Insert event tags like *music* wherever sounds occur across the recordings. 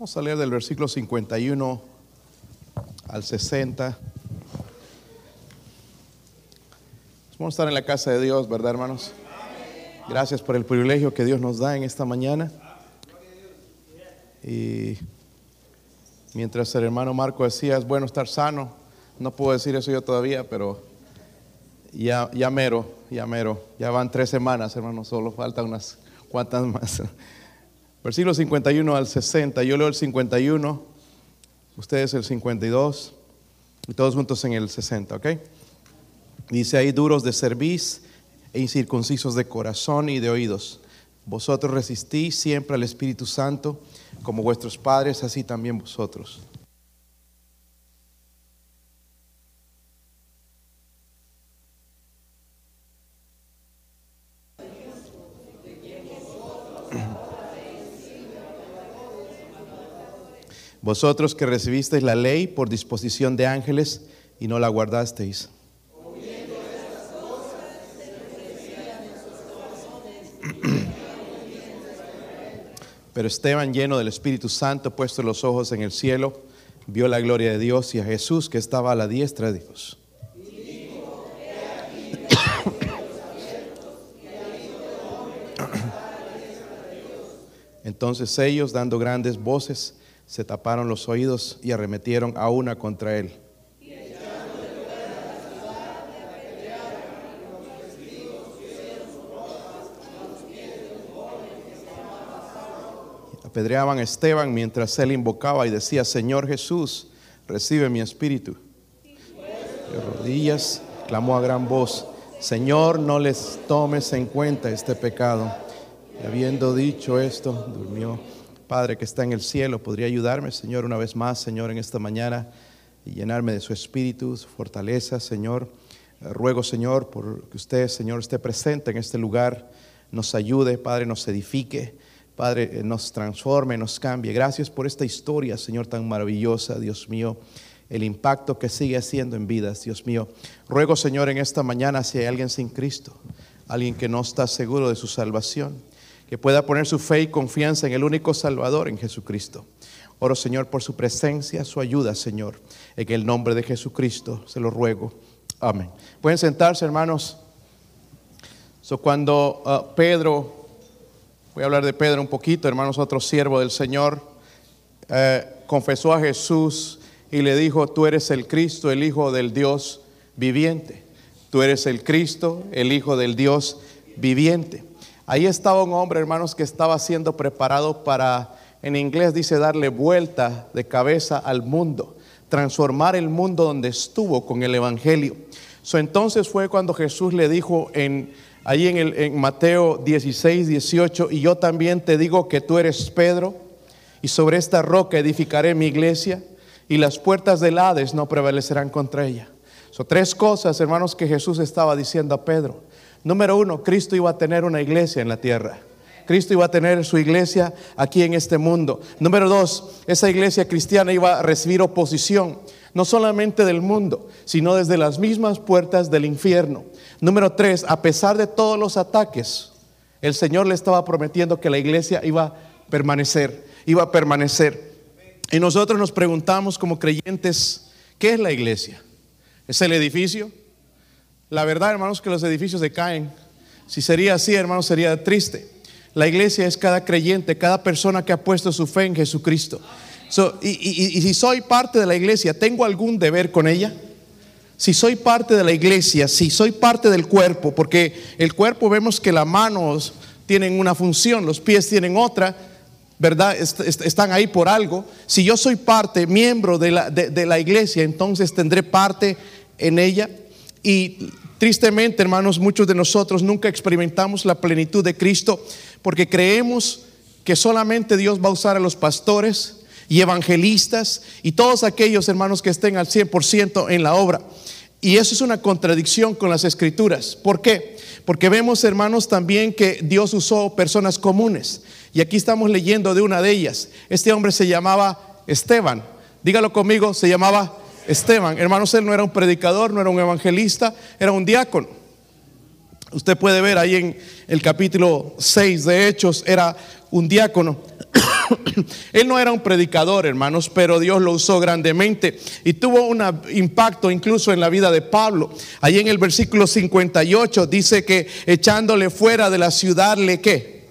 Vamos a leer del versículo 51 al 60. Vamos a estar en la casa de Dios, ¿verdad, hermanos? Gracias por el privilegio que Dios nos da en esta mañana. Y mientras el hermano Marco decía, es bueno estar sano, no puedo decir eso yo todavía, pero ya, ya mero, ya mero. Ya van tres semanas, hermanos, solo faltan unas cuantas más. Versículo 51 al 60, yo leo el 51, ustedes el 52, y todos juntos en el 60, ¿ok? Dice ahí, duros de cerviz e incircuncisos de corazón y de oídos. Vosotros resistís siempre al Espíritu Santo, como vuestros padres, así también vosotros. Vosotros que recibisteis la ley por disposición de ángeles y no la guardasteis. *clears throat* Pero Esteban, lleno del Espíritu Santo, puesto los ojos en el cielo, vio la gloria de Dios y a Jesús que estaba a la diestra de Dios. *clears throat* Entonces ellos, dando grandes voces, se taparon los oídos y arremetieron a una contra él. Apedreaban a Esteban mientras él invocaba y decía, Señor Jesús, recibe mi espíritu. De rodillas clamó a gran voz, Señor, no les tomes en cuenta este pecado. Y habiendo dicho esto, durmió. Padre que está en el cielo, podría ayudarme, Señor, una vez más, Señor, en esta mañana y llenarme de su espíritu, su fortaleza, Señor. Eh, ruego, Señor, por que usted, Señor, esté presente en este lugar, nos ayude, Padre, nos edifique, Padre, eh, nos transforme, nos cambie. Gracias por esta historia, Señor, tan maravillosa, Dios mío el impacto que sigue haciendo en vidas, Dios mío. Ruego, Señor, en esta mañana si hay alguien sin Cristo, alguien que no está seguro de su salvación, que pueda poner su fe y confianza en el único Salvador, en Jesucristo. Oro, Señor, por su presencia, su ayuda, Señor. En el nombre de Jesucristo se lo ruego. Amén. Pueden sentarse, hermanos. So, cuando uh, Pedro, voy a hablar de Pedro un poquito, hermanos, otro siervo del Señor, eh, confesó a Jesús y le dijo, tú eres el Cristo, el Hijo del Dios viviente. Tú eres el Cristo, el Hijo del Dios viviente. Ahí estaba un hombre, hermanos, que estaba siendo preparado para, en inglés dice, darle vuelta de cabeza al mundo, transformar el mundo donde estuvo con el Evangelio. So, entonces fue cuando Jesús le dijo en, ahí en, el, en Mateo 16, 18, y yo también te digo que tú eres Pedro, y sobre esta roca edificaré mi iglesia, y las puertas del Hades no prevalecerán contra ella. Son tres cosas, hermanos, que Jesús estaba diciendo a Pedro. Número uno, Cristo iba a tener una iglesia en la tierra. Cristo iba a tener su iglesia aquí en este mundo. Número dos, esa iglesia cristiana iba a recibir oposición, no solamente del mundo, sino desde las mismas puertas del infierno. Número tres, a pesar de todos los ataques, el Señor le estaba prometiendo que la iglesia iba a permanecer, iba a permanecer. Y nosotros nos preguntamos como creyentes, ¿qué es la iglesia? ¿Es el edificio? La verdad, hermanos, que los edificios se caen. Si sería así, hermanos, sería triste. La iglesia es cada creyente, cada persona que ha puesto su fe en Jesucristo. y, si soy parte de la iglesia, ¿tengo algún deber con ella? Si soy parte de la iglesia, si soy parte del cuerpo, porque el cuerpo vemos que las manos tienen una función, los pies tienen otra, ¿verdad? están ahí por algo. Si yo soy parte, miembro de la, de la iglesia, entonces tendré parte en ella. Y tristemente, hermanos, muchos de nosotros nunca experimentamos la plenitud de Cristo porque creemos que solamente Dios va a usar a los pastores y evangelistas y todos aquellos hermanos que estén al 100% en la obra. Y eso es una contradicción con las escrituras. ¿Por qué? Porque vemos, hermanos, también que Dios usó personas comunes. Y aquí estamos leyendo de una de ellas. Este hombre se llamaba Esteban. Dígalo conmigo, se llamaba Esteban. Hermanos, él no era un predicador, no era un evangelista, era un diácono. Usted puede ver ahí en el capítulo 6 de Hechos, era un diácono. *coughs* Él no era un predicador, hermanos, pero Dios lo usó grandemente y tuvo un impacto incluso en la vida de Pablo. Allí en el versículo 58 dice que echándole fuera de la ciudad, ¿le qué?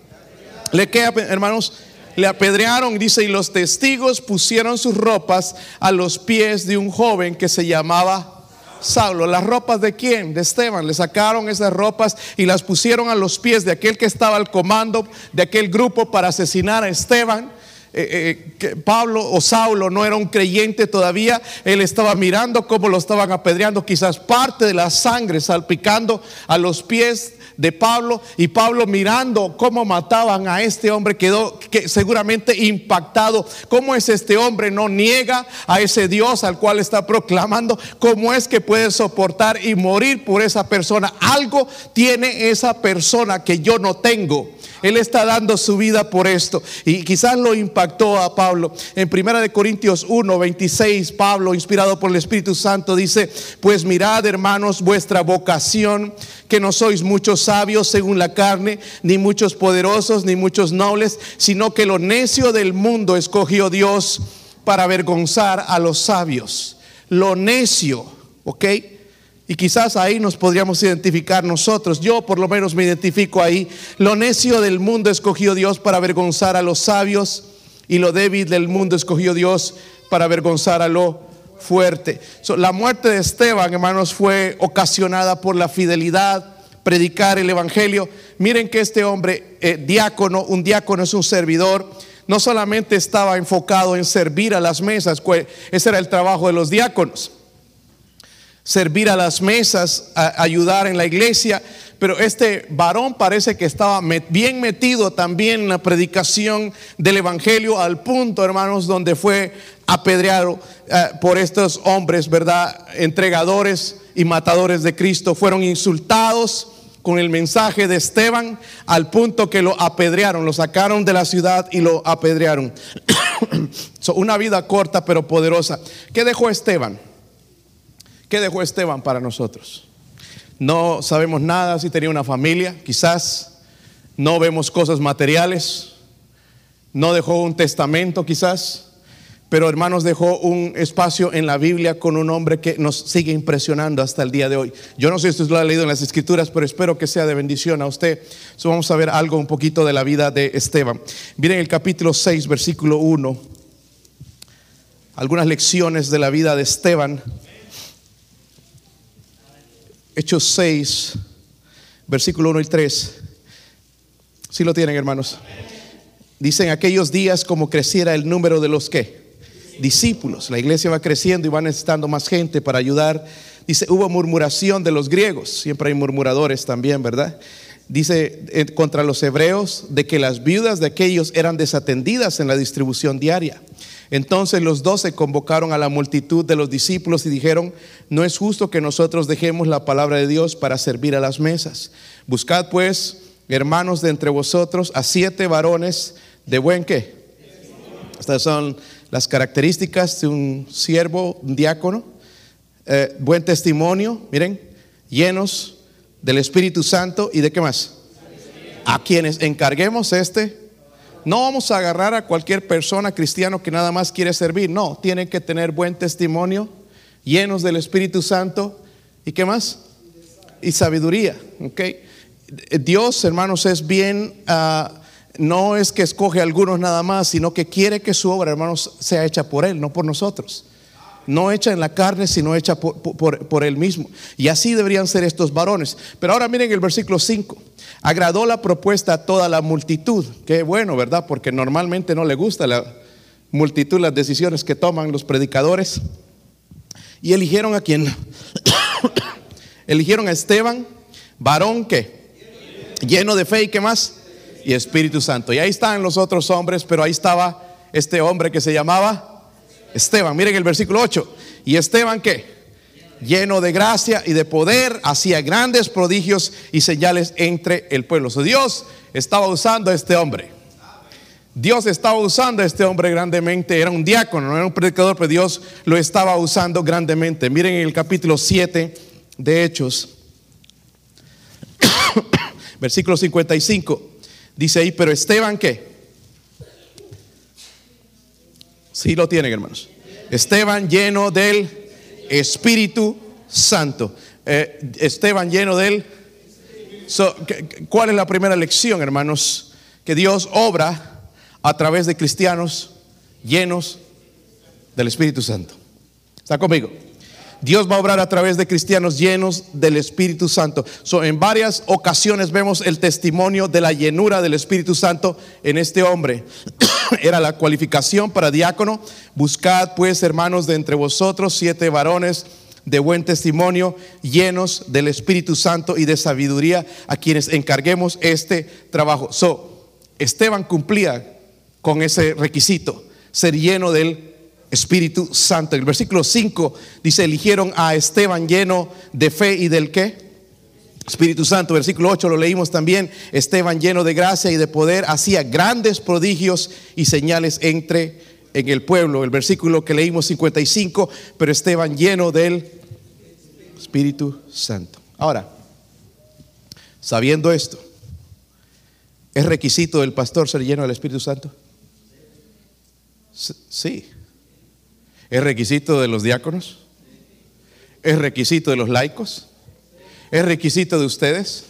¿Le qué, hermanos? Le apedrearon, dice, y los testigos pusieron sus ropas a los pies de un joven que se llamaba Saulo, ¿las ropas de quién? De Esteban. Le sacaron esas ropas y las pusieron a los pies de aquel que estaba al comando de aquel grupo para asesinar a Esteban. Eh, eh, Pablo o Saulo no era un creyente todavía, él estaba mirando cómo lo estaban apedreando, quizás parte de la sangre salpicando a los pies de Pablo y Pablo mirando cómo mataban a este hombre quedó que seguramente impactado. ¿Cómo es este hombre? No niega a ese Dios al cual está proclamando. ¿Cómo es que puede soportar y morir por esa persona? Algo tiene esa persona que yo no tengo. Él está dando su vida por esto. Y quizás lo impactó a Pablo. En 1 Corintios 1, 26, Pablo, inspirado por el Espíritu Santo, dice, pues mirad hermanos vuestra vocación, que no sois muchos sabios según la carne, ni muchos poderosos, ni muchos nobles, sino que lo necio del mundo escogió Dios para avergonzar a los sabios. Lo necio, ¿ok? Y quizás ahí nos podríamos identificar nosotros. Yo por lo menos me identifico ahí. Lo necio del mundo escogió Dios para avergonzar a los sabios y lo débil del mundo escogió Dios para avergonzar a lo fuerte. la muerte de Esteban, hermanos, fue ocasionada por la fidelidad, predicar el Evangelio. Miren que este hombre, eh, diácono, un diácono es un servidor, no solamente estaba enfocado en servir a las mesas, ese era el trabajo de los diáconos servir a las mesas, ayudar en la iglesia, pero este varón parece que estaba bien metido también en la predicación del Evangelio al punto, hermanos, donde fue apedreado eh, por estos hombres, ¿verdad? Entregadores y matadores de Cristo. Fueron insultados con el mensaje de Esteban al punto que lo apedrearon, lo sacaron de la ciudad y lo apedrearon. *coughs* una vida corta pero poderosa. ¿Qué dejó Esteban? ¿Qué dejó Esteban para nosotros? No sabemos nada si tenía una familia, quizás. No vemos cosas materiales. No dejó un testamento, quizás. Pero hermanos, dejó un espacio en la Biblia con un hombre que nos sigue impresionando hasta el día de hoy. Yo no sé si usted lo ha leído en las escrituras, pero espero que sea de bendición a usted. vamos a ver algo un poquito de la vida de Esteban. Miren el capítulo 6, versículo 1. Algunas lecciones de la vida de Esteban. Hechos 6, versículo 1 y 3. Si lo tienen, hermanos. Dicen aquellos días como creciera el número de los que discípulos. La iglesia va creciendo y va necesitando más gente para ayudar. Dice, hubo murmuración de los griegos. Siempre hay murmuradores también, ¿verdad? Dice eh, contra los hebreos de que las viudas de aquellos eran desatendidas en la distribución diaria. Entonces los doce convocaron a la multitud de los discípulos y dijeron, no es justo que nosotros dejemos la palabra de Dios para servir a las mesas. Buscad pues, hermanos de entre vosotros, a siete varones de buen qué. Estas son las características de un siervo, un diácono. Eh, buen testimonio, miren, llenos del Espíritu Santo y de qué más. A quienes encarguemos este no vamos a agarrar a cualquier persona cristiano que nada más quiere servir. No, tienen que tener buen testimonio, llenos del Espíritu Santo. ¿Y qué más? Y sabiduría. Dios, hermanos, es bien, ah, no es que escoge a algunos nada más, sino que quiere que su obra, hermanos, sea hecha por Él, no por nosotros. No hecha en la carne, sino hecha por, Él mismo. Y así deberían ser estos varones. Pero ahora miren el versículo 5. Agradó la propuesta a toda la multitud. Qué bueno, ¿verdad? Porque normalmente no le gusta la multitud las decisiones que toman los predicadores. Y eligieron a quién? *coughs* eligieron a Esteban, varón que lleno de fe y qué más? Y Espíritu Santo. Y ahí están los otros hombres, pero ahí estaba este hombre que se llamaba Esteban. Miren el versículo 8. ¿Y Esteban qué? lleno de gracia y de poder, hacía grandes prodigios y señales entre el pueblo. Dios estaba usando a este hombre. Dios estaba usando a este hombre grandemente. Era un diácono, no era un predicador, pero Dios lo estaba usando grandemente. Miren en el capítulo 7 de Hechos, *coughs* versículo 55. Dice ahí, pero Esteban, ¿qué? Sí lo tienen, hermanos. Esteban lleno del Espíritu Santo. Eh, Esteban lleno del... ¿Cuál es la primera lección, hermanos? Que Dios obra a través de cristianos llenos del Espíritu Santo. ¿Está conmigo? Dios va a obrar a través de cristianos llenos del Espíritu Santo. en varias ocasiones vemos el testimonio de la llenura del Espíritu Santo en este hombre. *coughs* Era la cualificación para diácono. Buscad pues, hermanos, de entre vosotros siete varones de buen testimonio, llenos del Espíritu Santo y de sabiduría, a quienes encarguemos este trabajo. So, Esteban cumplía con ese requisito, ser lleno del Espíritu Santo. El versículo 5 dice, eligieron a Esteban lleno de fe y del qué? Espíritu Santo, versículo 8 lo leímos también, Esteban lleno de gracia y de poder, hacía grandes prodigios y señales entre en el pueblo. El versículo que leímos 55, pero Esteban lleno del Espíritu Santo. Ahora, sabiendo esto, ¿es requisito del pastor ser lleno del Espíritu Santo? Sí. ¿Es requisito de los diáconos? ¿Es requisito de los laicos? ¿Es requisito de ustedes?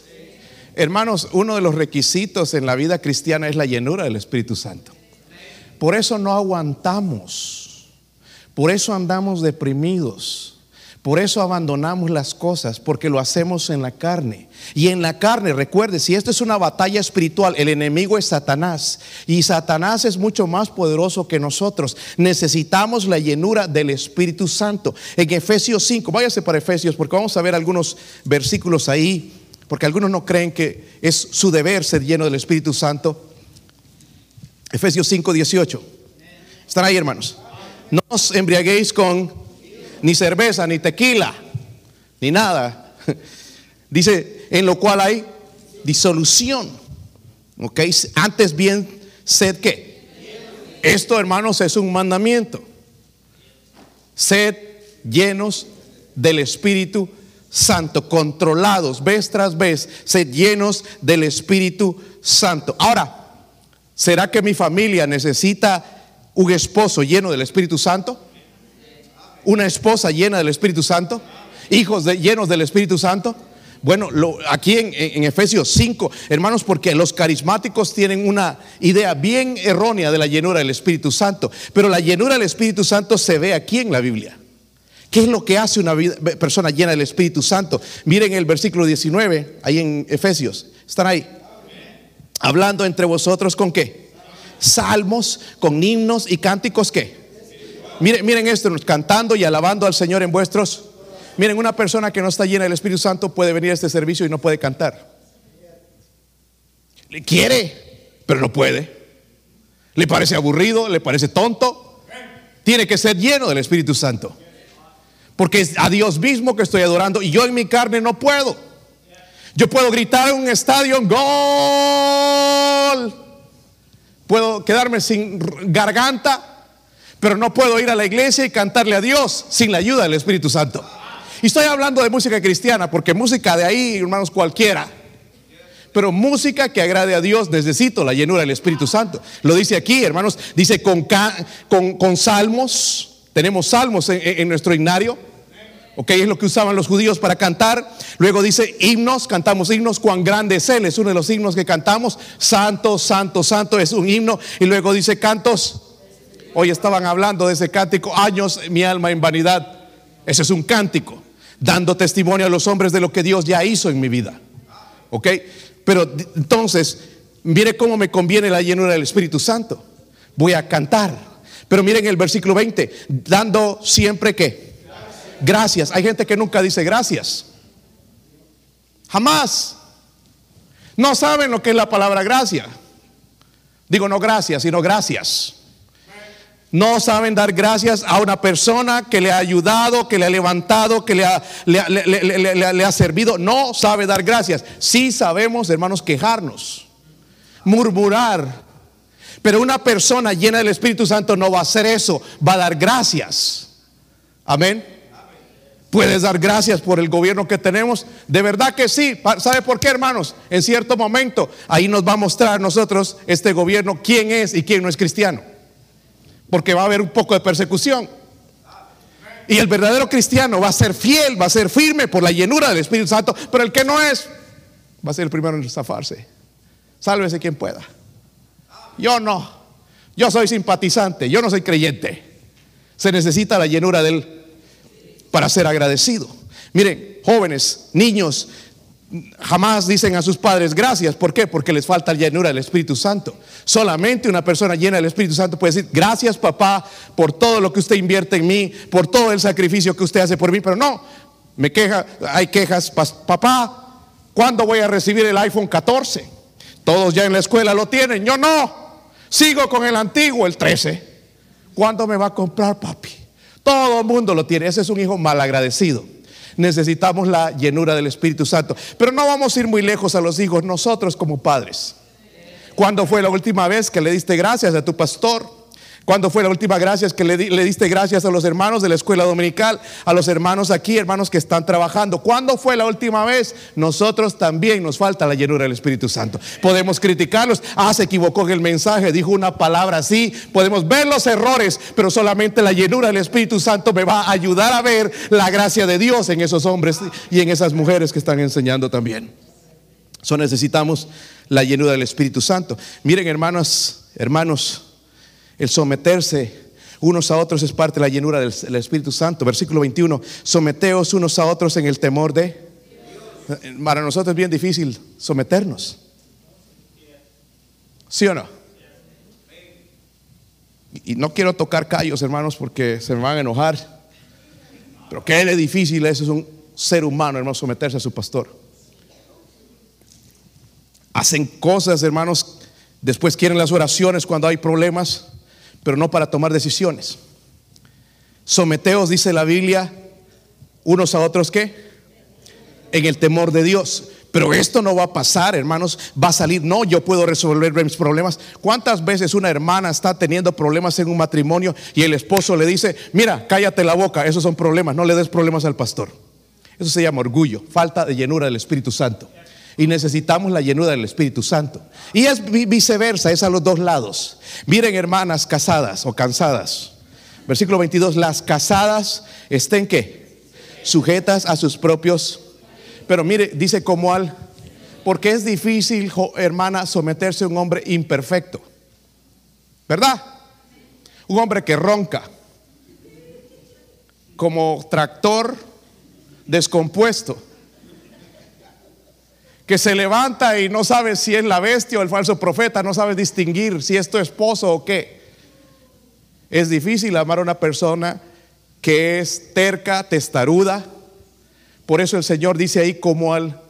Hermanos, uno de los requisitos en la vida cristiana es la llenura del Espíritu Santo. Por eso no aguantamos. Por eso andamos deprimidos. Por eso abandonamos las cosas, porque lo hacemos en la carne. Y en la carne, recuerde, si esto es una batalla espiritual, el enemigo es Satanás. Y Satanás es mucho más poderoso que nosotros. Necesitamos la llenura del Espíritu Santo. En Efesios 5, váyase para Efesios, porque vamos a ver algunos versículos ahí, porque algunos no creen que es su deber ser lleno del Espíritu Santo. Efesios 5, 18. ¿Están ahí, hermanos? No os embriaguéis con ni cerveza, ni tequila, ni nada. *laughs* Dice, en lo cual hay disolución. ¿Ok? Antes bien, sed que. Esto, hermanos, es un mandamiento. Sed llenos del Espíritu Santo, controlados vez tras vez, sed llenos del Espíritu Santo. Ahora, ¿será que mi familia necesita un esposo lleno del Espíritu Santo? Una esposa llena del Espíritu Santo, hijos llenos del Espíritu Santo. Bueno, aquí en, Efesios 5, hermanos, porque los carismáticos tienen una idea bien errónea de la llenura del Espíritu Santo, pero la llenura del Espíritu Santo se ve aquí en la Biblia. ¿Qué es lo que hace una persona llena del Espíritu Santo? Miren el versículo 19, ahí en Efesios. ¿Están ahí? Hablando entre vosotros con qué? Salmos, con himnos y cánticos qué? Miren, miren esto, cantando y alabando al Señor en vuestros. Miren, una persona que no está llena del Espíritu Santo puede venir a este servicio y no puede cantar. Le quiere, pero no puede. Le parece aburrido, le parece tonto. Tiene que ser lleno del Espíritu Santo. Porque es a Dios mismo que estoy adorando y yo en mi carne no puedo. Yo puedo gritar en un estadio, gol. Puedo quedarme sin garganta pero no puedo ir a la iglesia y cantarle a Dios sin la ayuda del Espíritu Santo. Y estoy hablando de música cristiana, porque música de ahí, hermanos, cualquiera. Pero música que agrade a Dios, necesito la llenura del Espíritu Santo. Lo dice aquí, hermanos, dice con, con, salmos, tenemos salmos en, nuestro himnario. Ok, es lo que usaban los judíos para cantar. Luego dice himnos, cantamos himnos, cuán grande es Él, es uno de los himnos que cantamos. Santo, santo, santo es un himno. Y luego dice cantos Hoy estaban hablando de ese cántico, años mi alma en vanidad. Ese es un cántico, dando testimonio a los hombres de lo que Dios ya hizo en mi vida. ¿Ok? Pero entonces, mire cómo me conviene la llenura del Espíritu Santo. Voy a cantar. Pero miren el versículo 20, dando siempre que gracias. Hay gente que nunca dice gracias. Jamás. No saben lo que es la palabra gracia. Digo no gracias, sino gracias. No saben dar gracias a una persona que le ha ayudado, que le ha levantado, que le ha, le, ha servido. No sabe dar gracias. Sí sabemos, hermanos, quejarnos, murmurar. Pero una persona llena del Espíritu Santo no va a hacer eso, va a dar gracias. Amén. Puedes dar gracias por el gobierno que tenemos. De verdad que sí. ¿Sabe por qué, hermanos? En cierto momento ahí nos va a mostrar nosotros este gobierno quién es y quién no es cristiano. Porque va a haber un poco de persecución. Y el verdadero cristiano va a ser fiel, va a ser firme por la llenura del Espíritu Santo, pero el que no es, va a ser el primero en zafarse. Sálvese quien pueda. Yo no. Yo soy simpatizante, yo no soy creyente. Se necesita la llenura del para ser agradecido. Miren, jóvenes, niños, jamás dicen a sus padres gracias. ¿Por qué? Porque les falta llenura del Espíritu Santo. Solamente una persona llena del Espíritu Santo puede decir gracias papá por todo lo que usted invierte en mí, por todo el sacrificio que usted hace por mí. Pero no, me queja, hay quejas, papá, ¿cuándo voy a recibir el iPhone 14? Todos ya en la escuela lo tienen, yo no. Sigo con el antiguo, el 13. ¿Cuándo me va a comprar, papi? Todo el mundo lo tiene. Ese es un hijo malagradecido. Necesitamos la llenura del Espíritu Santo. Pero no vamos a ir muy lejos a los hijos, nosotros como padres. ¿Cuándo fue la última vez que le diste gracias a tu pastor? ¿Cuándo fue la última gracias que le, diste gracias a los hermanos de la escuela dominical, a los hermanos aquí, hermanos que están trabajando? ¿Cuándo fue la última vez? Nosotros también nos falta la llenura del Espíritu Santo. Podemos criticarlos. Ah, se equivocó en el mensaje, dijo una palabra así. Podemos ver los errores, pero solamente la llenura del Espíritu Santo me va a ayudar a ver la gracia de Dios en esos hombres y en esas mujeres que están enseñando también. So necesitamos la llenura del Espíritu Santo. Miren, hermanos, hermanos, el someterse unos a otros es parte de la llenura del, Espíritu Santo. Versículo 21, someteos unos a otros en el temor de... Para nosotros es bien difícil someternos. ¿Sí o no? Y no quiero tocar callos, hermanos, porque se me van a enojar. Pero qué es difícil eso es un ser humano, hermano, someterse a su pastor. Hacen cosas, hermanos, después quieren las oraciones cuando hay problemas pero no para tomar decisiones. Someteos, dice la Biblia, unos a otros ¿qué? En el temor de Dios. Pero esto no va a pasar, hermanos. Va a salir, no, yo puedo resolver mis problemas. ¿Cuántas veces una hermana está teniendo problemas en un matrimonio y el esposo le dice, mira, cállate la boca, esos son problemas, no le des problemas al pastor? Eso se llama orgullo, falta de llenura del Espíritu Santo y necesitamos la llenura del Espíritu Santo. Y es viceversa, es a los dos lados. Miren, hermanas casadas o cansadas. Versículo 22, las casadas estén que sujetas a sus propios. Pero mire, dice como al, porque es difícil, hermana, someterse a un hombre imperfecto. ¿Verdad? Un hombre que ronca, como tractor descompuesto que se levanta y no sabe si es la bestia o el falso profeta, no sabe distinguir si es tu esposo o qué. Es difícil amar a una persona que es terca, testaruda. Por eso el Señor dice ahí como al,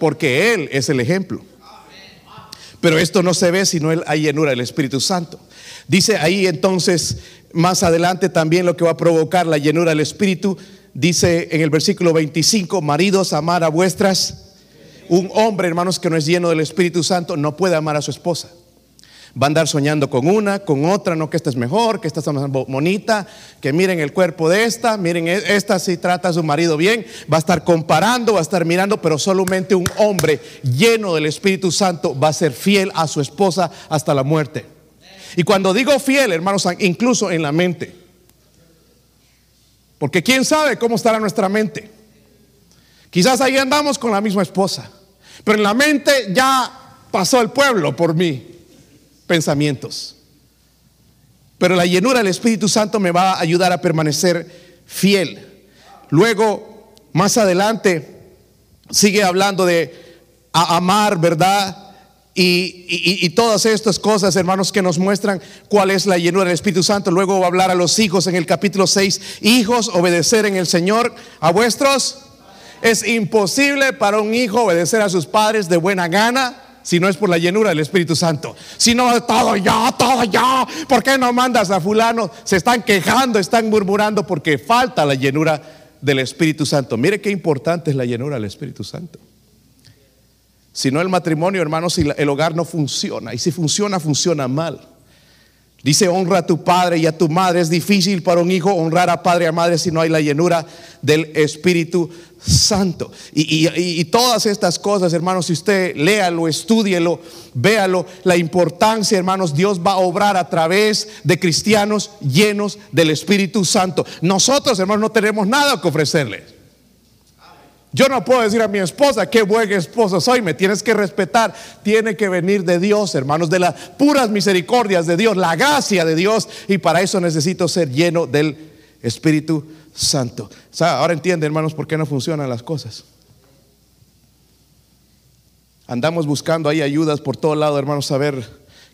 porque Él es el ejemplo. Pero esto no se ve si no hay llenura del Espíritu Santo. Dice ahí entonces, más adelante también lo que va a provocar la llenura del Espíritu, dice en el versículo 25, maridos, amar a vuestras un hombre, hermanos, que no es lleno del Espíritu Santo, no puede amar a su esposa. Va a andar soñando con una, con otra, no que esta es mejor, que esta es más bonita, que miren el cuerpo de esta, miren, e-, esta si trata a su marido bien, va a estar comparando, va a estar mirando, pero solamente un hombre lleno del Espíritu Santo va a ser fiel a su esposa hasta la muerte. Y cuando digo fiel, hermanos, incluso en la mente, porque quién sabe cómo estará nuestra mente. Quizás ahí andamos con la misma esposa, pero en la mente ya pasó el pueblo por mí pensamientos. Pero la llenura del Espíritu Santo me va a ayudar a permanecer fiel. Luego, más adelante, sigue hablando de amar, ¿verdad? Y, todas estas cosas, hermanos, que nos muestran cuál es la llenura del Espíritu Santo. Luego va a hablar a los hijos en el capítulo 6. Hijos, obedecer en el Señor a vuestros es imposible para un hijo obedecer a sus padres de buena gana si no es por la llenura del Espíritu Santo. Si no, todo ya, todo ya. ¿Por qué no mandas a fulano? Se están quejando, están murmurando porque falta la llenura del Espíritu Santo. Mire qué importante es la llenura del Espíritu Santo. Si no el matrimonio, hermanos, el hogar no funciona, y si funciona, funciona mal. Dice, honra a tu padre y a tu madre. Es difícil para un hijo honrar a padre y a madre si no hay la llenura del Espíritu Santo. Y, todas estas cosas, hermanos, si usted léalo, estudielo, véalo, la importancia, hermanos, Dios va a obrar a través de cristianos llenos del Espíritu Santo. Nosotros, hermanos, no tenemos nada que ofrecerles. Yo no puedo decir a mi esposa, qué buen esposo soy, me tienes que respetar. Tiene que venir de Dios, hermanos, de las puras misericordias de Dios, la gracia de Dios. Y para eso necesito ser lleno del Espíritu Santo. ahora entiende, hermanos, por qué no funcionan las cosas. Andamos buscando ahí ayudas por todo lado, hermanos, a ver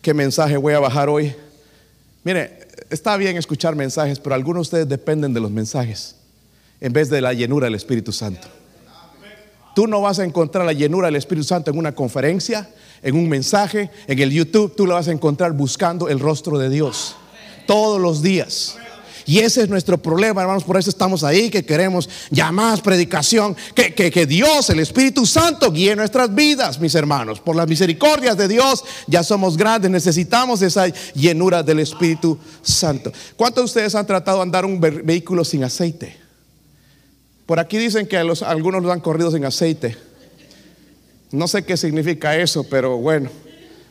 qué mensaje voy a bajar hoy. Mire, está bien escuchar mensajes, pero algunos de ustedes dependen de los mensajes en vez de la llenura del Espíritu Santo. Tú no vas a encontrar la llenura del Espíritu Santo en una conferencia, en un mensaje, en el YouTube. Tú la vas a encontrar buscando el rostro de Dios todos los días. Y ese es nuestro problema, hermanos. Por eso estamos ahí, que queremos ya más predicación. Que, que, Dios, el Espíritu Santo, guíe nuestras vidas, mis hermanos. Por las misericordias de Dios, ya somos grandes. Necesitamos esa llenura del Espíritu Santo. ¿Cuántos de ustedes han tratado de andar un vehículo sin aceite? Por aquí dicen que algunos lo han corrido sin aceite. No sé qué significa eso, pero bueno.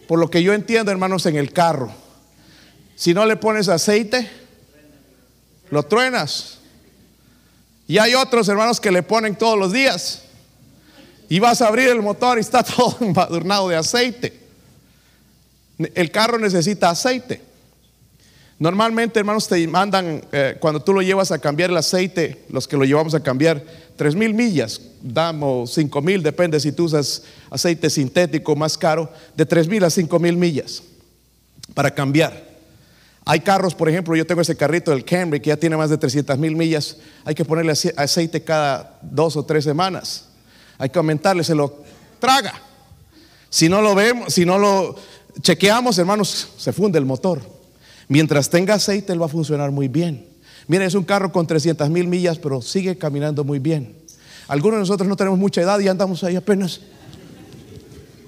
Por lo que yo entiendo, hermanos, en el carro, si no le pones aceite, lo truenas. Y hay otros hermanos que le ponen todos los días. Y vas a abrir el motor y está *laughs* todo embadurnado de aceite. El carro necesita aceite. Normalmente, hermanos, te mandan, eh, cuando tú lo llevas a cambiar el aceite, los que lo llevamos a cambiar, tres mil millas, damos cinco mil, depende si tú usas aceite sintético más caro, de tres mil a cinco mil millas para cambiar. Hay carros, por ejemplo, yo tengo ese carrito del Camry que ya tiene más de 300 mil millas, hay que ponerle aceite cada dos o tres semanas, hay que aumentarle, se lo traga. Si no lo vemos, si no lo chequeamos, hermanos, se funde el motor. Mientras tenga aceite, él va a funcionar muy bien. Mira, es un carro con 300 mil millas, pero sigue caminando muy bien. Algunos de nosotros no tenemos mucha edad y andamos ahí apenas.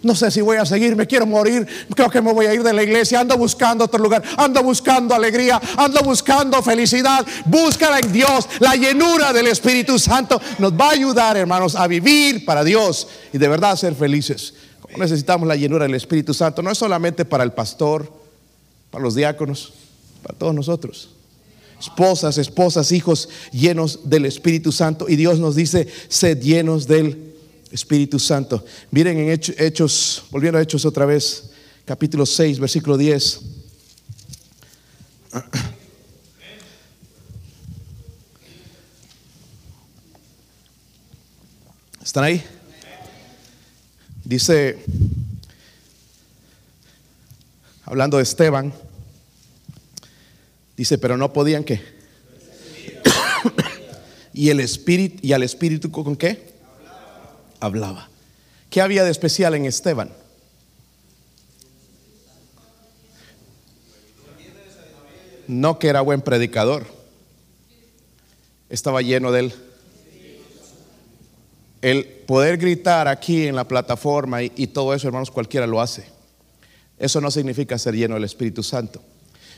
No sé si voy a seguir, me quiero morir, creo que me voy a ir de la iglesia, ando buscando otro lugar, ando buscando alegría, ando buscando felicidad, búscala en Dios, la llenura del Espíritu Santo nos va a ayudar, hermanos, a vivir para Dios y de verdad ser felices. necesitamos la llenura del Espíritu Santo, no es solamente para el pastor, para los diáconos, para todos nosotros. Esposas, esposas, hijos llenos del Espíritu Santo. Y Dios nos dice, sed llenos del Espíritu Santo. Miren en Hechos, volviendo a Hechos otra vez, capítulo 6, versículo 10. ¿Están ahí? Dice hablando de Esteban, dice, pero no podían qué. y el espíritu y al espíritu con qué? Hablaba. ¿Qué había de especial en Esteban? No que era buen predicador. Estaba lleno de él. El poder gritar aquí en la plataforma y todo eso, hermanos, cualquiera lo hace. Eso no significa ser lleno del Espíritu Santo.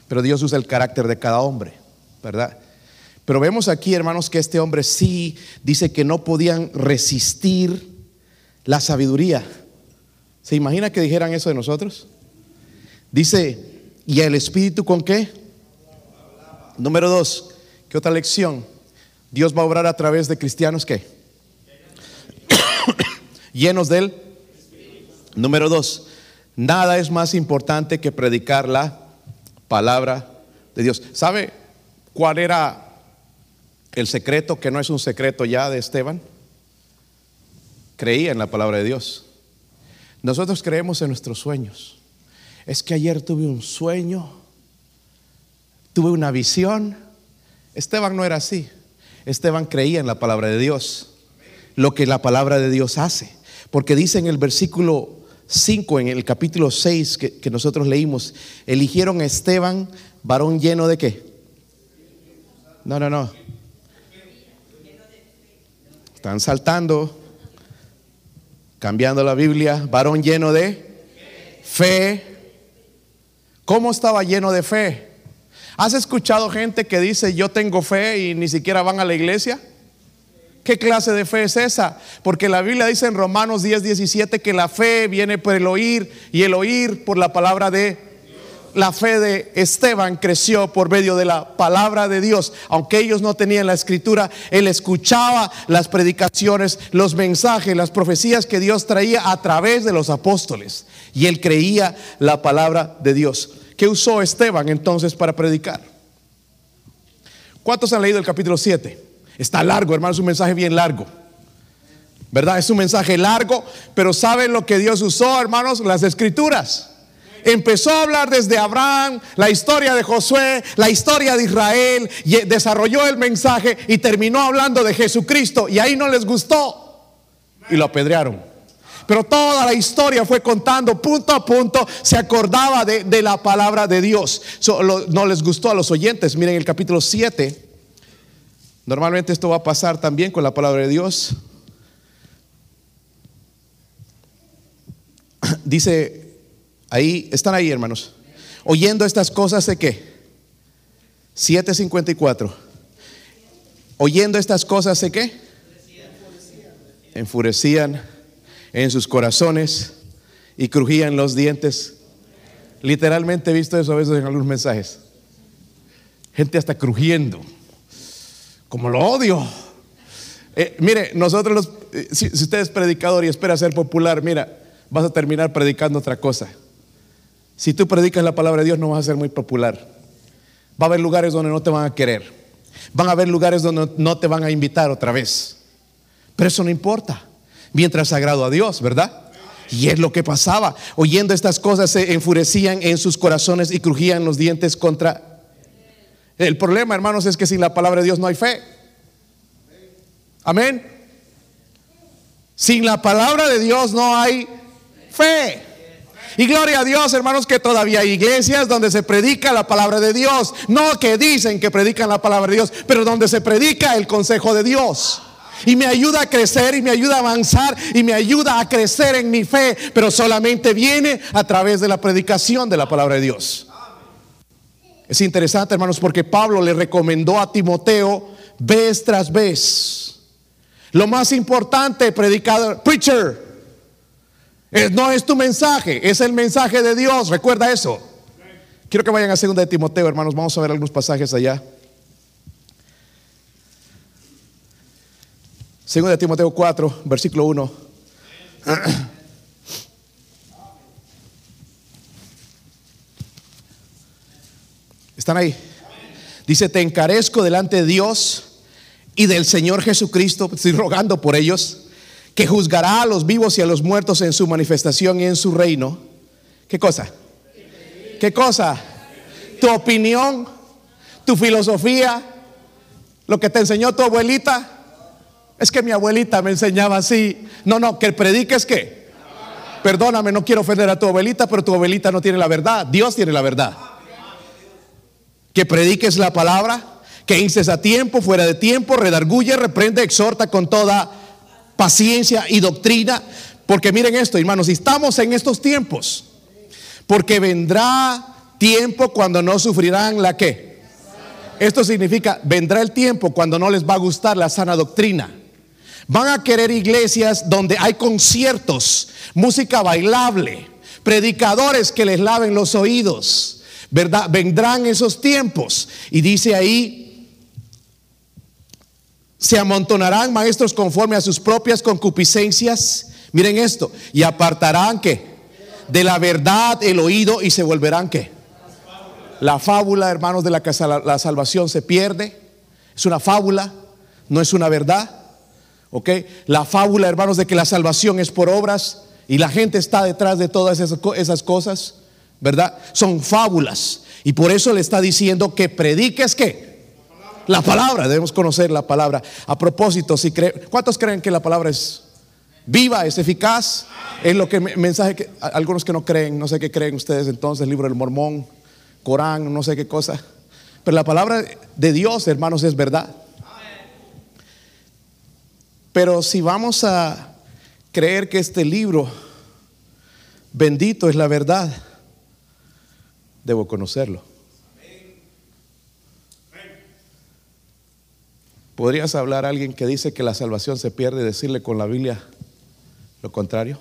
Pero Dios usa el carácter de cada hombre, ¿verdad? Pero vemos aquí, hermanos, que este hombre sí dice que no podían resistir la sabiduría. ¿Se imagina que dijeran eso de nosotros? Dice, ¿y el Espíritu con qué? Número dos, ¿qué otra lección? Dios va a obrar a través de cristianos ¿qué? *coughs* llenos de él. Número dos, Nada es más importante que predicar la palabra de Dios. ¿Sabe cuál era el secreto, que no es un secreto ya de Esteban? Creía en la palabra de Dios. Nosotros creemos en nuestros sueños. Es que ayer tuve un sueño, tuve una visión. Esteban no era así. Esteban creía en la palabra de Dios, lo que la palabra de Dios hace. Porque dice en el versículo 5, en el capítulo 6 que, nosotros leímos, eligieron a Esteban, varón lleno de qué? No, no, no. Están saltando, cambiando la Biblia, varón lleno de fe, ¿Cómo estaba lleno de fe? ¿Has escuchado gente que dice yo tengo fe y ni siquiera van a la iglesia? ¿Qué clase de fe es esa? Porque la Biblia dice en Romanos 10, 17 que la fe viene por el oír y el oír por la palabra de la fe de Esteban creció por medio de la palabra de Dios. Aunque ellos no tenían la escritura, él escuchaba las predicaciones, los mensajes, las profecías que Dios traía a través de los apóstoles. Y él creía la palabra de Dios. ¿Qué usó Esteban entonces para predicar? ¿Cuántos han leído el capítulo 7? Está largo, hermano, es un mensaje bien largo. ¿Verdad? Es un mensaje largo, pero ¿saben lo que Dios usó, hermanos? Las escrituras empezó a hablar desde Abraham, la historia de Josué, la historia de Israel, y desarrolló el mensaje y terminó hablando de Jesucristo y ahí no les gustó y lo apedrearon. Pero toda la historia fue contando punto a punto, se acordaba de, la palabra de Dios. no les gustó a los oyentes. Miren el capítulo 7. Normalmente esto va a pasar también con la palabra de Dios. *clears throat* Dice Ahí, están ahí, hermanos. Oyendo estas cosas de qué? 754. Oyendo estas cosas de qué? Enfurecían en sus corazones y crujían los dientes. Literalmente he visto eso a veces en algunos mensajes. Gente hasta crujiendo. Como lo odio. Eh, mire, nosotros eh, si, si usted es predicador y espera ser popular, mira, vas a terminar predicando otra cosa. Si tú predicas la palabra de Dios no vas a ser muy popular. Va a haber lugares donde no te van a querer. Van a haber lugares donde no te van a invitar otra vez. Pero eso no importa. Mientras agrado a Dios, ¿verdad? Y es lo que pasaba. Oyendo estas cosas se enfurecían en sus corazones y crujían los dientes contra... El problema, hermanos, es que sin la palabra de Dios no hay fe. Amén. Sin la palabra de Dios no hay fe. Y gloria a Dios, hermanos, que todavía hay iglesias donde se predica la palabra de Dios. No que dicen que predican la palabra de Dios, pero donde se predica el consejo de Dios. Y me ayuda a crecer y me ayuda a avanzar y me ayuda a crecer en mi fe, pero solamente viene a través de la predicación de la palabra de Dios. Es interesante, hermanos, porque Pablo le recomendó a Timoteo vez tras vez. Lo más importante, predicador, preacher, no es tu mensaje, es el mensaje de Dios. Recuerda eso. Quiero que vayan a segunda de Timoteo, hermanos. Vamos a ver algunos pasajes allá. Segunda de Timoteo 4, versículo 1. *clears throat* ¿Están ahí? Dice, te encarezco delante de Dios y del Señor Jesucristo, estoy rogando por ellos que juzgará a los vivos y a los muertos en su manifestación y en su reino. ¿Qué cosa? ¿Qué cosa? Tu opinión, tu filosofía, lo que te enseñó tu abuelita. Es que mi abuelita me enseñaba así. No, no, que prediques que. Perdóname, no quiero ofender a tu abuelita, pero tu abuelita no tiene la verdad. Dios tiene la verdad. Que prediques la palabra, que inces a tiempo, fuera de tiempo, redarguye, reprende, exhorta con toda paciencia y doctrina. Porque miren esto, hermanos, estamos en estos tiempos. Porque vendrá tiempo cuando no sufrirán la que. Esto significa, vendrá el tiempo cuando no les va a gustar la sana doctrina. Van a querer iglesias donde hay conciertos, música bailable, predicadores que les laven los oídos. ¿Verdad? Vendrán esos tiempos. Y dice ahí, se amontonarán maestros conforme a sus propias concupiscencias. Miren esto. Y apartarán que de la verdad el oído y se volverán que la fábula, hermanos, de la que la salvación se pierde. Es una fábula, no es una verdad. ¿Ok? La fábula, hermanos, de que la salvación es por obras y la gente está detrás de todas esas, esas cosas, ¿verdad? Son fábulas. Y por eso le está diciendo que prediques que la palabra, debemos conocer la palabra. A propósito, si ¿cuántos creen que la palabra es viva, es eficaz? Es lo que mensaje que algunos que no creen, no sé qué creen ustedes entonces, libro del Mormón, Corán, no sé qué cosa. Pero la palabra de Dios, hermanos, es verdad. Pero si vamos a creer que este libro bendito es la verdad, debo conocerlo. ¿Podrías hablar a alguien que dice que la salvación se pierde y decirle con la Biblia lo contrario?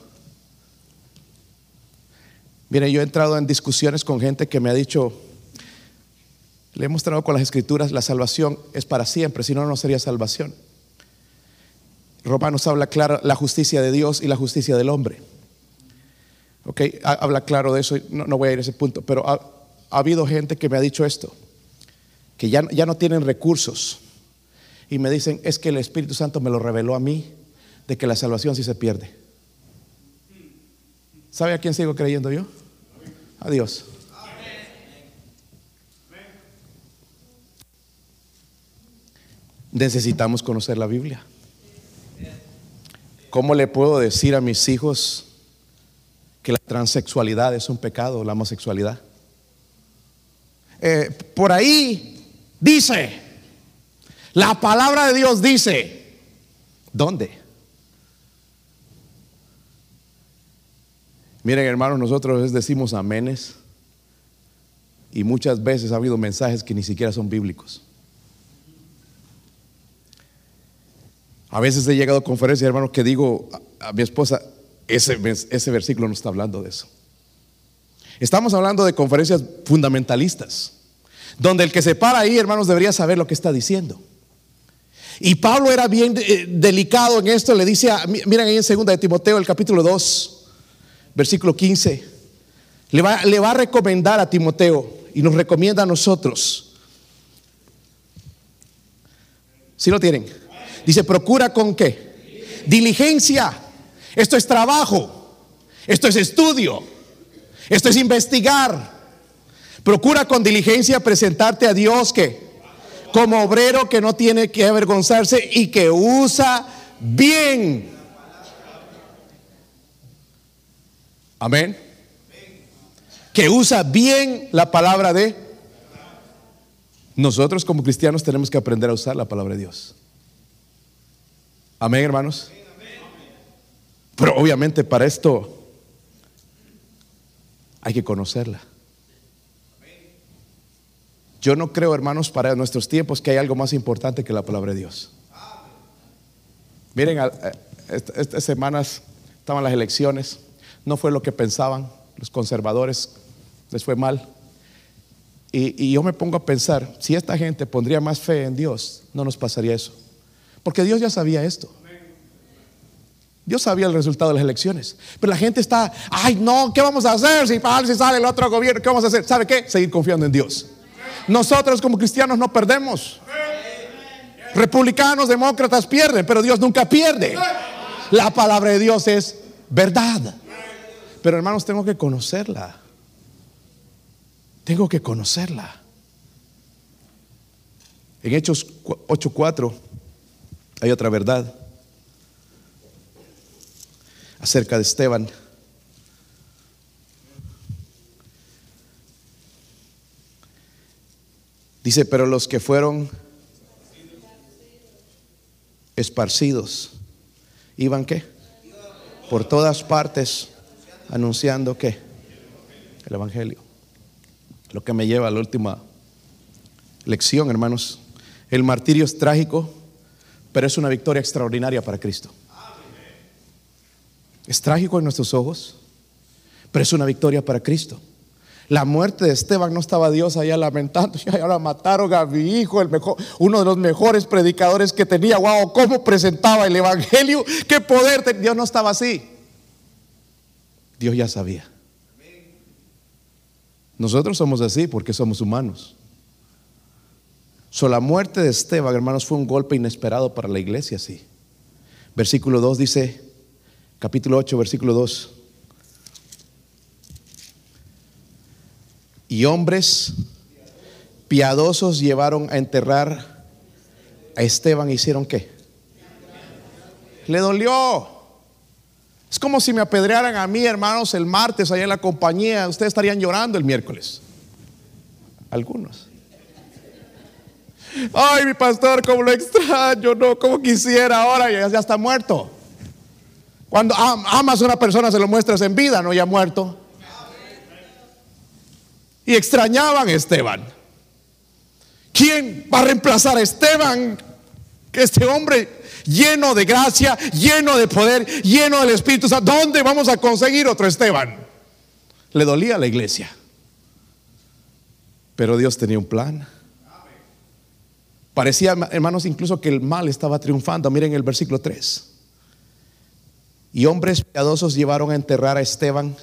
Mire, yo he entrado en discusiones con gente que me ha dicho, le he mostrado con las escrituras, la salvación es para siempre, si no, no sería salvación. Romanos habla claro la justicia de Dios y la justicia del hombre. Ok, habla claro de eso, no, no voy a ir a ese punto, pero ha, habido gente que me ha dicho esto, que ya, ya no tienen recursos y me dicen, es que el Espíritu Santo me lo reveló a mí, de que la salvación sí se pierde. ¿Sabe a quién sigo creyendo yo? A Dios. Necesitamos conocer la Biblia. ¿Cómo le puedo decir a mis hijos que la transexualidad es un pecado, la homosexualidad? Eh, por ahí dice, la palabra de Dios dice, ¿dónde? Miren hermanos, nosotros decimos amenes y muchas veces ha habido mensajes que ni siquiera son bíblicos. A veces he llegado a conferencias, hermanos, que digo a, mi esposa, ese, ese versículo no está hablando de eso. Estamos hablando de conferencias fundamentalistas, donde el que se para ahí, hermanos, debería saber lo que está diciendo. Y Pablo era bien eh, delicado en esto, le dice, miren ahí en 2 de Timoteo, el capítulo 2, versículo 15, le va, le va a recomendar a Timoteo y nos recomienda a nosotros. Si lo tienen? Dice, procura con qué? Diligencia. Esto es trabajo. Esto es estudio. Esto es investigar. Procura con diligencia presentarte a Dios que como obrero que no tiene que avergonzarse y que usa bien. Amén. Que usa bien la palabra de nosotros como cristianos tenemos que aprender a usar la palabra de Dios. Amén, hermanos. Pero obviamente para esto hay que conocerla. Yo no creo, hermanos, para nuestros tiempos que hay algo más importante que la palabra de Dios. Miren, estas semanas estaban las elecciones, no fue lo que pensaban, los conservadores les fue mal. Y, y, yo me pongo a pensar, si esta gente pondría más fe en Dios, no nos pasaría eso. Porque Dios ya sabía esto. Dios sabía el resultado de las elecciones. Pero la gente está, ay no, ¿qué vamos a hacer si, si sale el otro gobierno? ¿Qué vamos a hacer? ¿Sabe qué? Seguir confiando en Dios. Nosotros como cristianos no perdemos. Republicanos, demócratas pierden, pero Dios nunca pierde. La palabra de Dios es verdad. Pero hermanos, tengo que conocerla. Tengo que conocerla. En Hechos 8:4 hay otra verdad acerca de Esteban. Dice, pero los que fueron esparcidos, iban qué? Por todas partes anunciando qué? El Evangelio. Lo que me lleva a la última lección, hermanos. El martirio es trágico, pero es una victoria extraordinaria para Cristo. Es trágico en nuestros ojos, pero es una victoria para Cristo. La muerte de Esteban no estaba Dios allá lamentando, y ahora mataron a mi hijo, el mejor, uno de los mejores predicadores que tenía. Wow, cómo presentaba el evangelio, qué poder. Dios no estaba así. Dios ya sabía. Nosotros somos así porque somos humanos. So, la muerte de Esteban, hermanos, fue un golpe inesperado para la iglesia, sí. Versículo 2 dice, capítulo 8, versículo 2. Y hombres piadosos llevaron a enterrar a Esteban. ¿Hicieron qué? Le dolió. Es como si me apedrearan a mí, hermanos, el martes allá en la compañía. Ustedes estarían llorando el miércoles. Algunos. Ay, mi pastor, como lo extraño, no, como quisiera ahora, ya, ya está muerto. Cuando amas a una persona, se lo muestras en vida, no ya muerto. y extrañaban a Esteban. ¿Quién va a reemplazar a Esteban? Este hombre lleno de gracia, lleno de poder, lleno del Espíritu Santo. ¿Dónde vamos a conseguir otro Esteban? Le dolía a la iglesia. Pero Dios tenía un plan. Parecía, hermanos, incluso que el mal estaba triunfando. Miren el versículo 3. Y hombres piadosos llevaron a enterrar a Esteban.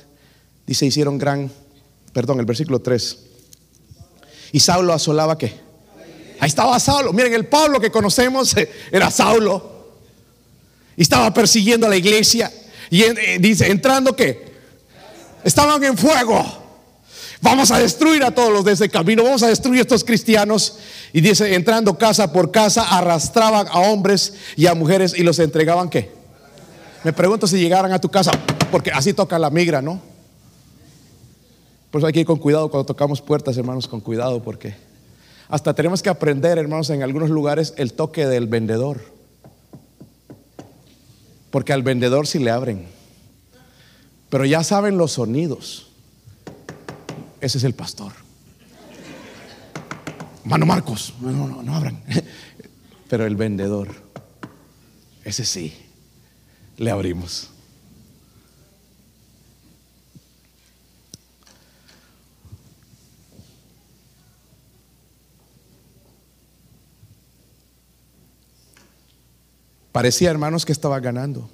Dice, hicieron gran, perdón, el versículo 3. Y Saulo asolaba qué? Ahí estaba Saulo. Miren, el Pablo que conocemos eh, era Saulo. Y estaba persiguiendo a la iglesia. Y eh, dice, entrando qué? Estaban en fuego. Vamos a destruir a todos los de ese camino. Vamos a destruir a estos cristianos. Y dice, entrando casa por casa, arrastraban a hombres y a mujeres y los entregaban qué? Me pregunto si llegaran a tu casa, porque así toca la migra, ¿no? Por eso hay que ir con cuidado cuando tocamos puertas, hermanos, con cuidado, porque hasta tenemos que aprender, hermanos, en algunos lugares el toque del vendedor. Porque al vendedor sí le abren. Pero ya saben los sonidos. Ese es el pastor. Mano Marcos, no, no, no abran. *laughs* Pero el vendedor, ese sí, le abrimos. Parecía, hermanos, que estaba ganando.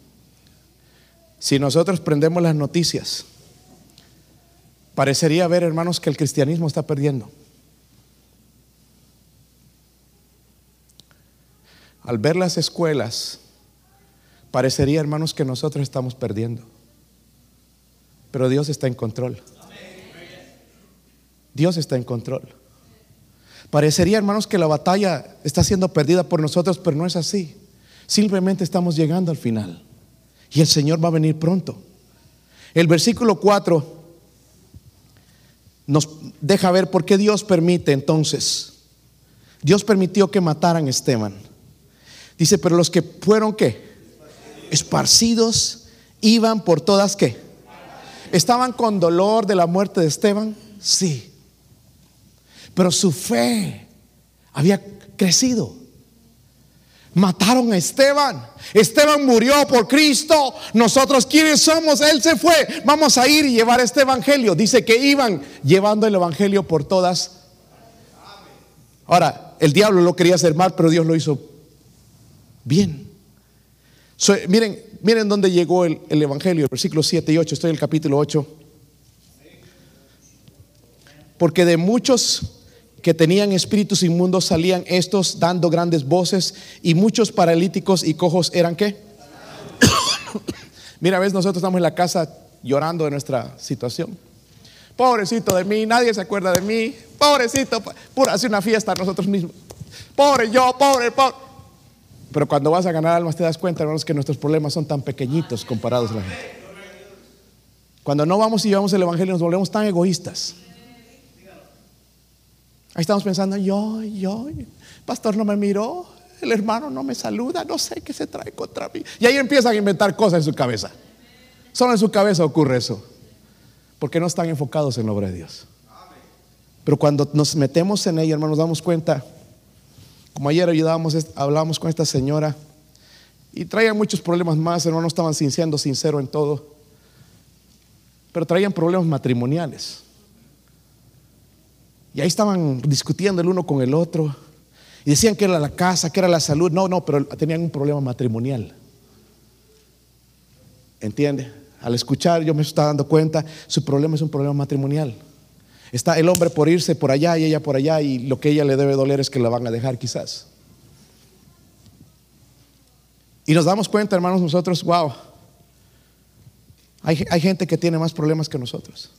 Si nosotros prendemos las noticias, parecería ver, hermanos, que el cristianismo está perdiendo. Al ver las escuelas, parecería, hermanos, que nosotros estamos perdiendo. Pero Dios está en control. Dios está en control. Parecería, hermanos, que la batalla está siendo perdida por nosotros, pero no es así. Simplemente estamos llegando al final. Y el Señor va a venir pronto. El versículo 4 nos deja ver por qué Dios permite entonces. Dios permitió que mataran a Esteban. Dice, pero los que fueron qué? Esparcidos iban por todas qué? ¿Estaban con dolor de la muerte de Esteban? Sí. Pero su fe había crecido. Mataron a Esteban. Esteban murió por Cristo. Nosotros, ¿quiénes somos? Él se fue. Vamos a ir y llevar este evangelio. Dice que iban llevando el evangelio por todas. Ahora, el diablo lo quería hacer mal, pero Dios lo hizo bien. Miren, miren dónde llegó el, el evangelio, el versículo 7 y 8. Estoy en el capítulo 8. Porque de muchos que tenían espíritus inmundos salían estos dando grandes voces y muchos paralíticos y cojos eran qué? Mira, ves, nosotros estamos en la casa llorando de nuestra situación. Pobrecito de mí, nadie se acuerda de mí. Pobrecito, pura hace una fiesta nosotros mismos. Pobre yo, pobre, pobre. Pero cuando vas a ganar almas te das cuenta, hermanos, que nuestros problemas son tan pequeñitos comparados a la gente. Cuando no vamos y llevamos el evangelio nos volvemos tan egoístas. Ahí estamos pensando, yo, yo, pastor no me miró, el hermano no me saluda, no sé qué se trae contra mí. Y ahí empiezan a inventar cosas en su cabeza. Solo en su cabeza ocurre eso. Porque no están enfocados en la obra de Dios. Pero cuando nos metemos en ella, hermano, nos damos cuenta. Como ayer ayudábamos, hablábamos con esta señora y traían muchos problemas más, hermano, no estaban siendo sinceros en todo. Pero traían problemas matrimoniales. Y ahí estaban discutiendo el uno con el otro. Y decían que era la casa, que era la salud. No, no, pero tenían un problema matrimonial. ¿Entiende? Al escuchar yo me estaba dando cuenta, su problema es un problema matrimonial. Está el hombre por irse por allá y ella por allá y lo que ella le debe doler es que la van a dejar quizás. Y nos damos cuenta, hermanos, nosotros, wow, hay, hay gente que tiene más problemas que nosotros.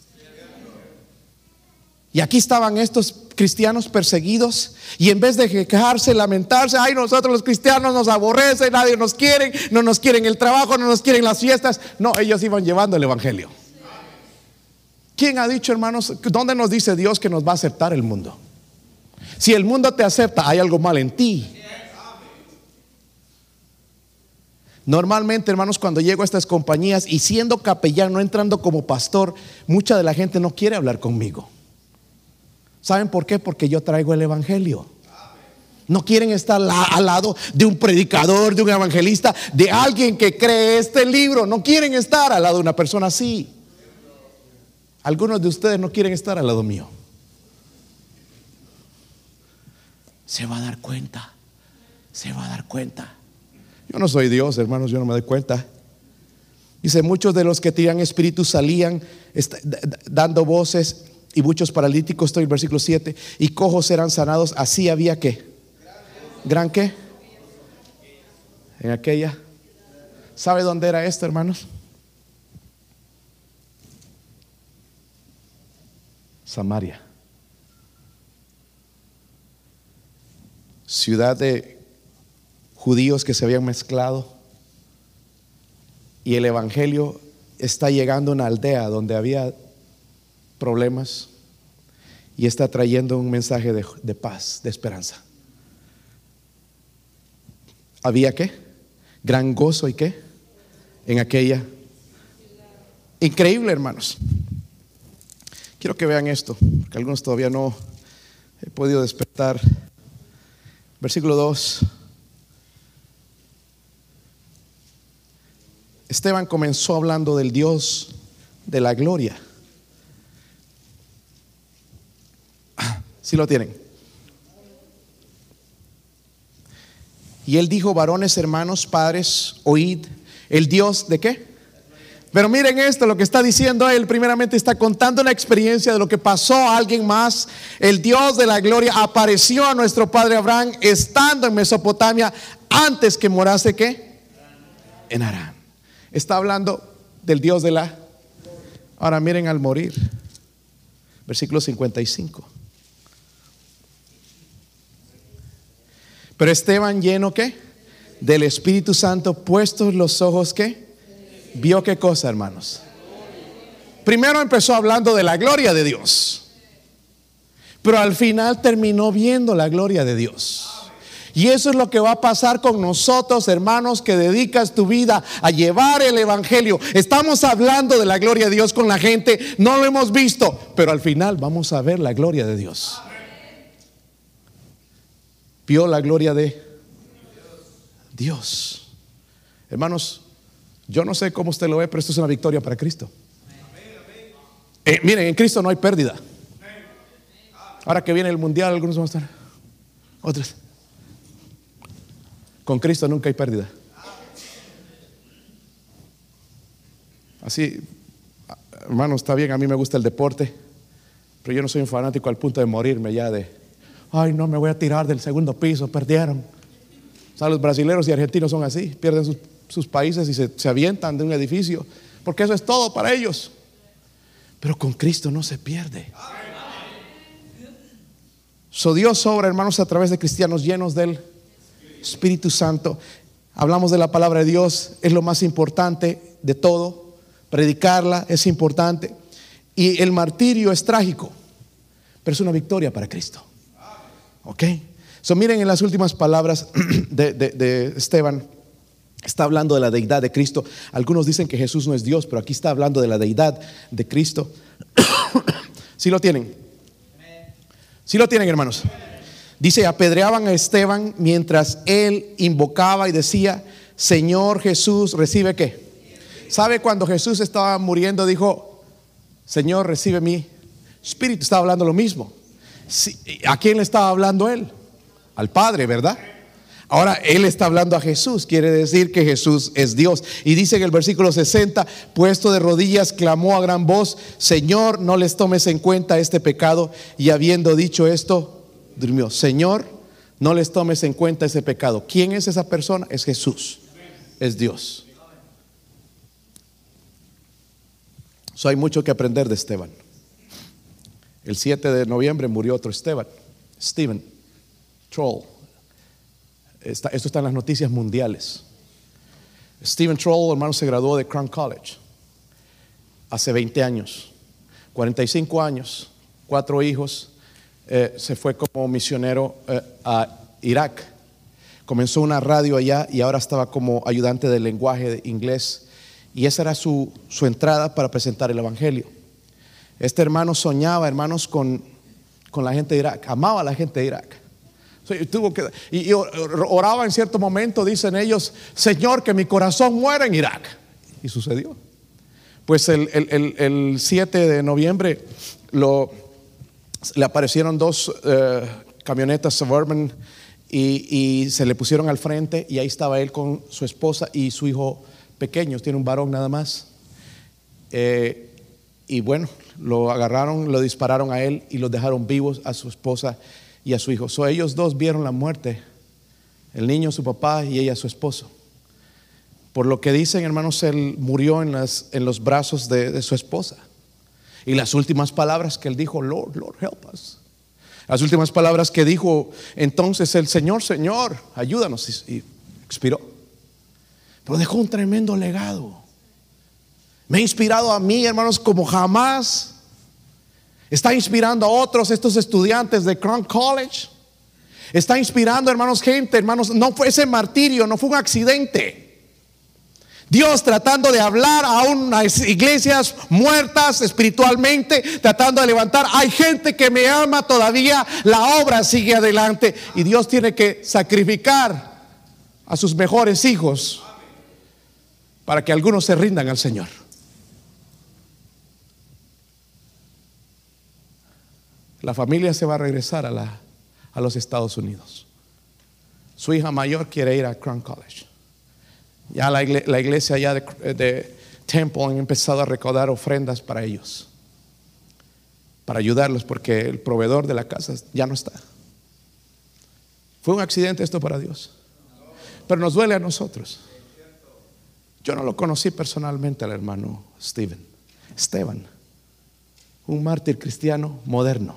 Y aquí estaban estos cristianos perseguidos y en vez de quejarse, lamentarse, ay, nosotros los cristianos nos aborrecen, nadie nos quiere, no nos quieren el trabajo, no nos quieren las fiestas. No, ellos iban llevando el evangelio. ¿Quién ha dicho, hermanos, dónde nos dice Dios que nos va a aceptar el mundo? Si el mundo te acepta, hay algo mal en ti. Normalmente, hermanos, cuando llego a estas compañías y siendo capellán, no entrando como pastor, mucha de la gente no quiere hablar conmigo. ¿Saben por qué? Porque yo traigo el Evangelio. No quieren estar al lado de un predicador, de un evangelista, de alguien que cree este libro. No quieren estar al lado de una persona así. Algunos de ustedes no quieren estar al lado mío. Se va a dar cuenta. Se va a dar cuenta. Yo no soy Dios, hermanos, yo no me doy cuenta. Dice, muchos de los que tenían espíritus salían dando voces y muchos paralíticos, estoy en el versículo 7, y cojos eran sanados. Así había que ¿Gran qué? En aquella. ¿Sabe dónde era esto, hermanos? Samaria. Ciudad de judíos que se habían mezclado. Y el Evangelio está llegando a una aldea donde había problemas y está trayendo un mensaje de, paz, de esperanza había qué? Gran gozo y qué? En aquella. Increíble, hermanos. Quiero que vean esto, porque algunos todavía no he podido despertar. Versículo 2. Esteban comenzó hablando del Dios de la gloria. Si lo tienen. Y él dijo, varones, hermanos, padres, oíd, el Dios de qué? Pero miren esto, lo que está diciendo él, primeramente está contando una experiencia de lo que pasó a alguien más. El Dios de la gloria apareció a nuestro padre Abraham estando en Mesopotamia antes que morase qué? En Arán. Está hablando del Dios de la... Ahora miren al morir. Versículo 55. Pero Esteban lleno qué? Del Espíritu Santo, puestos los ojos qué? Vio qué cosa, hermanos. Primero empezó hablando de la gloria de Dios. Pero al final terminó viendo la gloria de Dios. Y eso es lo que va a pasar con nosotros, hermanos, que dedicas tu vida a llevar el Evangelio. Estamos hablando de la gloria de Dios con la gente, no lo hemos visto, pero al final vamos a ver la gloria de Dios vio la gloria de Dios. Hermanos, yo no sé cómo usted lo ve, pero esto es una victoria para Cristo. Eh, miren, en Cristo no hay pérdida. Ahora que viene el mundial, algunos van a estar. Otros. Con Cristo nunca hay pérdida. Así, hermanos, está bien, a mí me gusta el deporte, pero yo no soy un fanático al punto de morirme ya de, ay, no me voy a tirar del segundo piso, perdieron. O sea, los brasileños y argentinos son así, pierden sus, países y se, avientan de un edificio, porque eso es todo para ellos. Pero con Cristo no se pierde. So Dios obra, hermanos, a través de cristianos llenos del Espíritu Santo. Hablamos de la palabra de Dios, es lo más importante de todo. Predicarla es importante. Y el martirio es trágico, pero es una victoria para Cristo. ¿Ok? So, miren en las últimas palabras *clears throat* de, Esteban. Está hablando de la deidad de Cristo. Algunos dicen que Jesús no es Dios, pero aquí está hablando de la deidad de Cristo. *coughs* ¿Sí lo tienen? ¿Sí lo tienen, hermanos? Dice, apedreaban a Esteban mientras él invocaba y decía, Señor Jesús, recibe qué. ¿Sabe cuando Jesús estaba muriendo? Dijo, Señor, recibe mi espíritu. Estaba hablando lo mismo. ¿A quién le estaba hablando él? Al Padre, ¿verdad? Ahora él está hablando a Jesús, quiere decir que Jesús es Dios. Y dice en el versículo 60, puesto de rodillas, clamó a gran voz, Señor, no les tomes en cuenta este pecado. Y habiendo dicho esto, durmió. Señor, no les tomes en cuenta ese pecado. ¿Quién es esa persona? Es Jesús, es Dios. So hay mucho que aprender de Esteban. El 7 de noviembre murió otro Esteban, Stephen Troll. Esto está en las noticias mundiales. Stephen Troll, hermano, se graduó de Crown College hace 20 años, 45 años, cuatro hijos. Eh, se fue como misionero eh, a Irak. Comenzó una radio allá y ahora estaba como ayudante del lenguaje inglés. Y esa era su, su entrada para presentar el Evangelio. Este hermano soñaba, hermanos, con, con la gente de Irak, amaba a la gente de Irak. Tuvo que, y, oraba en cierto momento, dicen ellos, Señor, que mi corazón muera en Irak. Y sucedió. Pues el, 7 de noviembre lo, le aparecieron dos eh, camionetas suburban y, se le pusieron al frente y ahí estaba él con su esposa y su hijo pequeño, tiene un varón nada más. Eh, y bueno, lo agarraron, lo dispararon a él y lo dejaron vivos a su esposa y a su hijo. So, ellos dos vieron la muerte, el niño, su papá y ella, su esposo. Por lo que dicen, hermanos, él murió en, las, en los brazos de, de su esposa. Y las últimas palabras que él dijo, Lord, Lord, help us. Las últimas palabras que dijo entonces el Señor, Señor, ayúdanos. Y, expiró. Pero dejó un tremendo legado. Me ha inspirado a mí, hermanos, como jamás. Está inspirando a otros, estos estudiantes de Crown College. Está inspirando, hermanos, gente, hermanos. No fue ese martirio, no fue un accidente. Dios tratando de hablar a unas iglesias muertas espiritualmente, tratando de levantar. Hay gente que me ama todavía, la obra sigue adelante y Dios tiene que sacrificar a sus mejores hijos para que algunos se rindan al Señor. La familia se va a regresar a, a los Estados Unidos. Su hija mayor quiere ir a Crown College. Ya la, iglesia, allá de, Temple han empezado a recaudar ofrendas para ellos, para ayudarlos, porque el proveedor de la casa ya no está. Fue un accidente esto para Dios, pero nos duele a nosotros. Yo no lo conocí personalmente al hermano Steven, Esteban, un mártir cristiano moderno,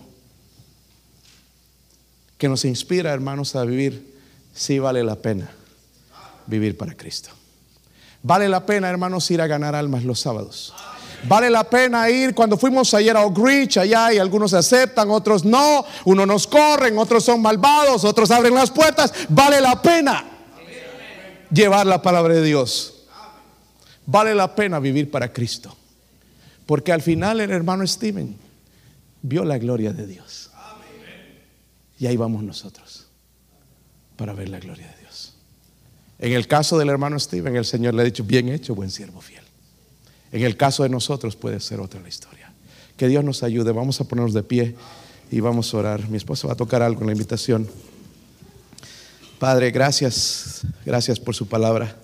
que nos inspira, hermanos, a vivir si vale la pena vivir para Cristo. Vale la pena, hermanos, ir a ganar almas los sábados. Vale la pena ir cuando fuimos ayer a Oak Ridge, allá y algunos aceptan, otros no, unos nos corren, otros son malvados, otros abren las puertas. Vale la pena llevar la palabra de Dios. Vale la pena vivir para Cristo. Porque al final el hermano Steven vio la gloria de Dios. Y ahí vamos nosotros para ver la gloria de Dios. En el caso del hermano Steven, el Señor le ha dicho, bien hecho, buen siervo fiel. En el caso de nosotros puede ser otra la historia. Que Dios nos ayude. Vamos a ponernos de pie y vamos a orar. Mi esposa va a tocar algo en la invitación. Padre, gracias, gracias por su palabra.